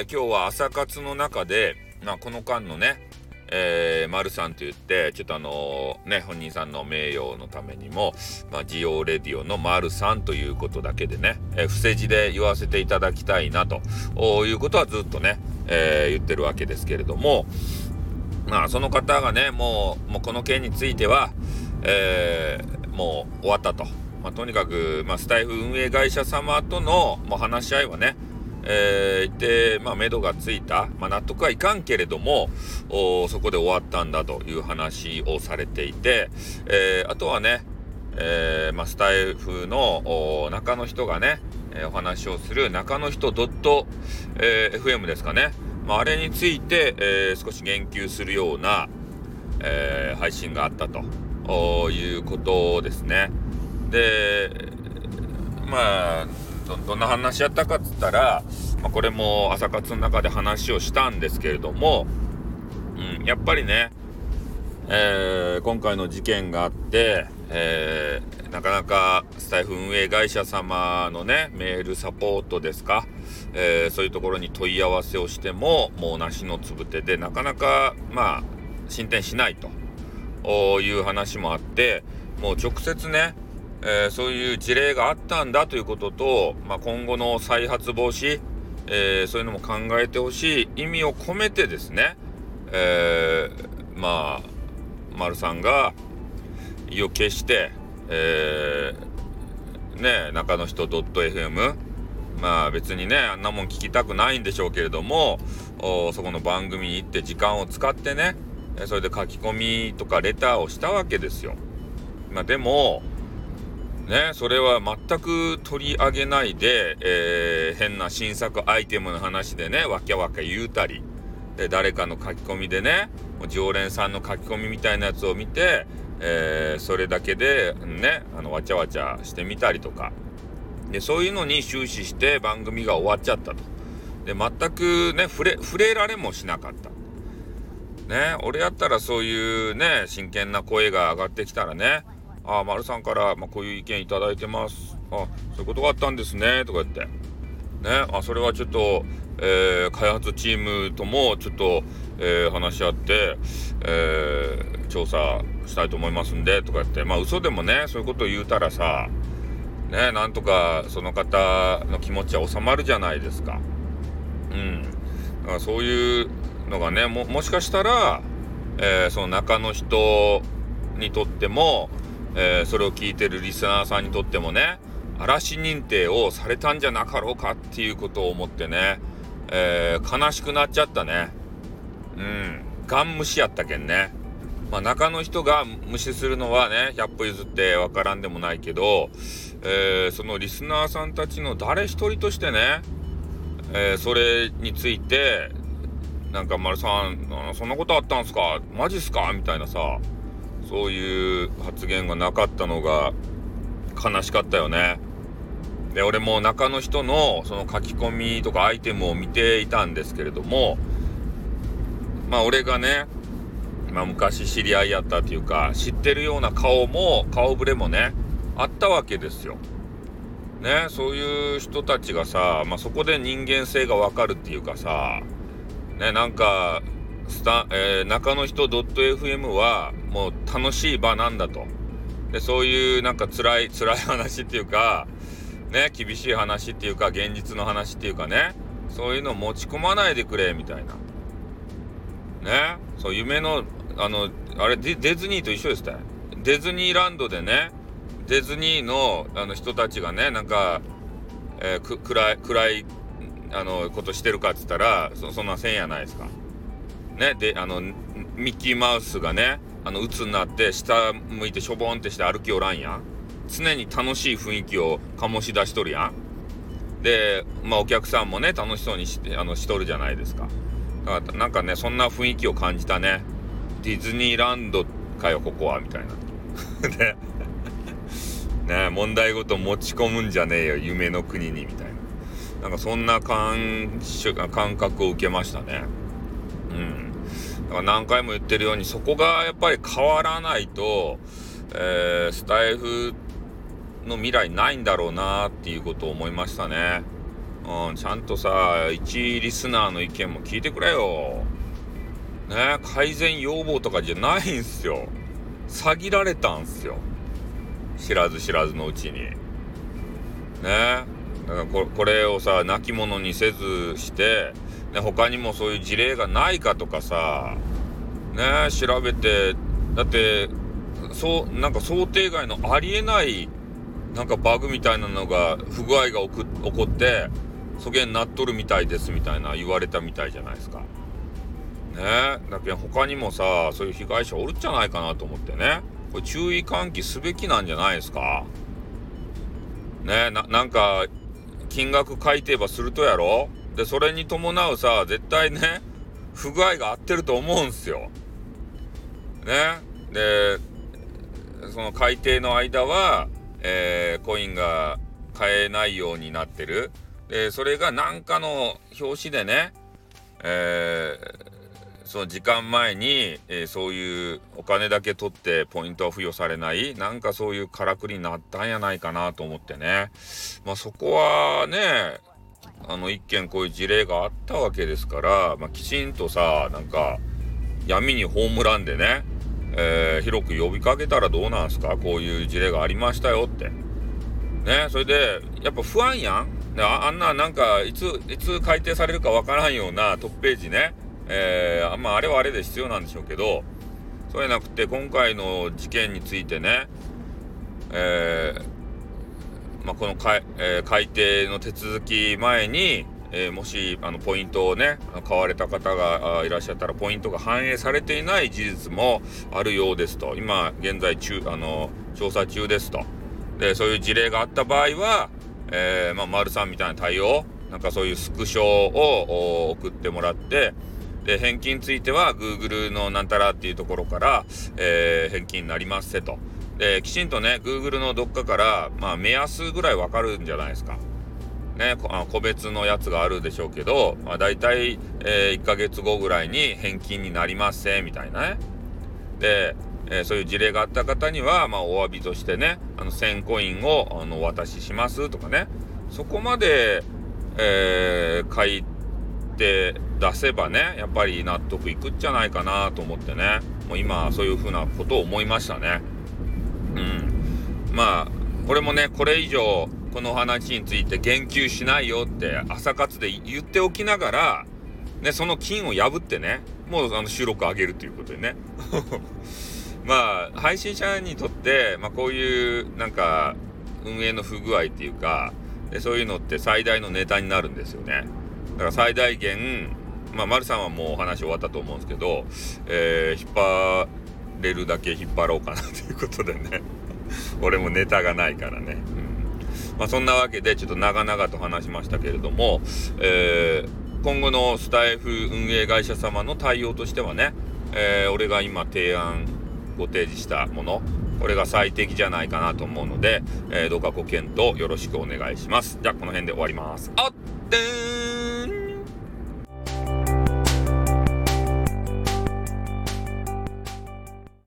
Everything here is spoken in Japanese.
えー、今日は朝活の中で、まあ、この間のね、えー、丸さんと言って、ちょっとあの、ね、本人さんの名誉のためにも、まあ、ジオレディオの丸さんということだけでね、えー、伏せ字で言わせていただきたいなということはずっとね、えー、言ってるわけですけれども、まあ、その方がね、もう、もうこの件については、えー、もう終わったと。まあ、とにかく、まあ、スタイフ運営会社様とのもう話し合いはね、えー、で、まあ、目処がついた、まあ、納得はいかんけれども、そこで終わったんだという話をされていて、えー、あとはね、えー、まあ、スタイフの中の人がね、えー、お話をする中の人 .fm ですかね、まあ、あれについて、え少し言及するような、え配信があったと。いうことですね。で、まあ、どどんな話やったかっつったら、まあ、これも朝活の中で話をしたんですけれども、うん、やっぱりね、えー、今回の事件があって、えー、なかなかスタイフ運営会社様のね、メールサポートですか、えー、そういうところに問い合わせをしても、もう梨のつぶてで、なかなか、まあ、進展しないという話もあって、もう直接ね、えー、そういう事例があったんだということと、まあ、今後の再発防止、えー、そういうのも考えてほしい意味を込めてですね、えー、まあ丸さんが意を決して、えね中の人 .fm まあ別にねあんなもん聞きたくないんでしょうけれどもそこの番組に行って時間を使ってねそれで書き込みとかレターをしたわけですよ。まあ、でもね、それは全く取り上げないで、えー、変な新作アイテムの話でね、わきゃわきゃ言うたり、で、誰かの書き込みでね、常連さんの書き込みみたいなやつを見て、えー、それだけでね、あの、わちゃわちゃしてみたりとか、で、そういうのに終始して番組が終わっちゃったと。で、全くね、触れ、触れられもしなかった。ね、俺やったらそういうね、真剣な声が上がってきたらね、あ、丸さんから、まあ、こういう意見いただいてます。あ、そういうことがあったんですね、とか言って。ね、あ、それはちょっと、えー、開発チームともちょっと、えー、話し合って、えー、調査したいと思いますんで、とか言って、まあ嘘でもね、そういうことを言うたらさ、ね、なんとかその方の気持ちは収まるじゃないですか。うん。だからそういうのがね、も、もしかしたら、えー、その中の人にとっても、えー、それを聞いてるリスナーさんにとってもね嵐認定をされたんじゃなかろうかっていうことを思ってね、えー、悲しくなっちゃったね。うん。ガン無視やったけんね。まあ中の人が無視するのはね100歩譲ってわからんでもないけど、えー、そのリスナーさんたちの誰一人としてね、えそれについてなんか丸さんそんなことあったんすか？マジっすか？みたいなさそういう発言がなかったのが悲しかったよね。で、俺も中の人のその書き込みとかアイテムを見ていたんですけれども、まあ俺がね、まあ昔知り合いやったっていうか、知ってるような顔も、顔ぶれもね、あったわけですよ。ね、そういう人たちがさ、まあそこで人間性がわかるっていうかさ、ね、なんか、スタ、えー、中の人 .fm はもう楽しい場なんだと。で、そういうなんか辛い、辛い話っていうか、ね、厳しい話っていうか、現実の話っていうかね、そういうの持ち込まないでくれ、みたいな。ね、そう、夢の、あの、あれデ、ディズニーと一緒ですたディズニーランドでね、ディズニーのあの人たちがね、なんか、えー、く暗い、暗い、あの、ことしてるかっつったら、そそんなせんやないですか。ね、で、あの、ミッキーマウスがね、あの、鬱になって、下向いてしょぼんってして歩きおらんやん。常に楽しい雰囲気を醸し出しとるやん。で、まあお客さんもね、楽しそうにして、あの、しとるじゃないですか。だからなんかね、そんな雰囲気を感じたね。ディズニーランドかよ、ここは、みたいな。ね。ね問題ごと持ち込むんじゃねえよ、夢の国に、みたいな。なんかそんな感感覚を受けましたね。だから何回も言ってるように、そこがやっぱり変わらないと、えー、スタイフの未来ないんだろうなっていうことを思いましたね。うん、ちゃんとさ、一リスナーの意見も聞いてくれよ。ね、改善要望とかじゃないんすよ。詐欺られたんすよ。知らず知らずのうちに。ね。だからここれをさ、亡き者にせずして、ね、他にもそういう事例がないかとかさ、ね、調べて、だって、そう、なんか想定外のありえないなんかバグみたいなのが不具合が起こってそげんなっとるみたいですみたいな言われたみたいじゃないですか。ねだけど他にもさそういう被害者おるんじゃないかなと思ってねこれ注意喚起すべきなんじゃないですか。ねななんか金額改定ばするとやろでそれに伴うさ絶対ね不具合が合ってると思うんすよ。ねでその改定の間はえー、コインが買えないようになってる。で、それが何かの表紙でね、えー、その時間前に、えー、そういうお金だけ取ってポイントは付与されない、なんかそういうからくりになったんやないかなと思ってね。まあそこはね、あの一件こういう事例があったわけですから、まあ、きちんとさ、なんか闇に葬らんでね、えー、広く呼びかけたらどうなんすか？こういう事例がありましたよって。ね、それで、やっぱ不安やん。ああんななんか、いつ、いつ改定されるかわからんようなトップページね、えー、まあ、あれはあれで必要なんでしょうけど、そうじゃなくて、今回の事件についてね、えー、まあ、このか、えー、改定の手続き前に、えー、もしあのポイントをね買われた方がいらっしゃったらポイントが反映されていない事実もあるようですと。今現在中あの調査中ですと。でそういう事例があった場合は、えー、まあ、丸さんみたいな対応なんかそういうスクショを送ってもらってで返金については Google のなんたらっていうところから、えー、返金になりますせと。できちんとね Google のどっかから、まあ、目安ぐらいわかるんじゃないですか。ね、個別のやつがあるでしょうけど、まあ、大体、えー、1ヶ月後ぐらいに返金になりませんみたいなね。で、えー、そういう事例があった方には、まあ、お詫びとしてね、あの1000コインをあのお渡ししますとかね、そこまで、えー、書いて出せばね、やっぱり納得いくんじゃないかなと思ってね、もう今、そういうふうなことを思いましたね。まあ、これもね、これ以上、この話について言及しないよって朝活で言っておきながら、ね、その金を破ってね、もうあの収録上げるということでね。まあ、配信者にとって、まあ、こういうなんか運営の不具合っていうか、でそういうのって最大のネタになるんですよね。だから最大限、まあ、丸さんはもうお話終わったと思うんですけど、えー、引っ張れるだけ引っ張ろうかなということでね。俺もネタがないからね。うんまあ、そんなわけでちょっと長々と話しましたけれども、えー、今後のスタイフ運営会社様の対応としてはね、えー、俺が今提案ご提示したものこれが最適じゃないかなと思うので、えー、どうかご検討よろしくお願いします。じゃあこの辺で終わります。あってー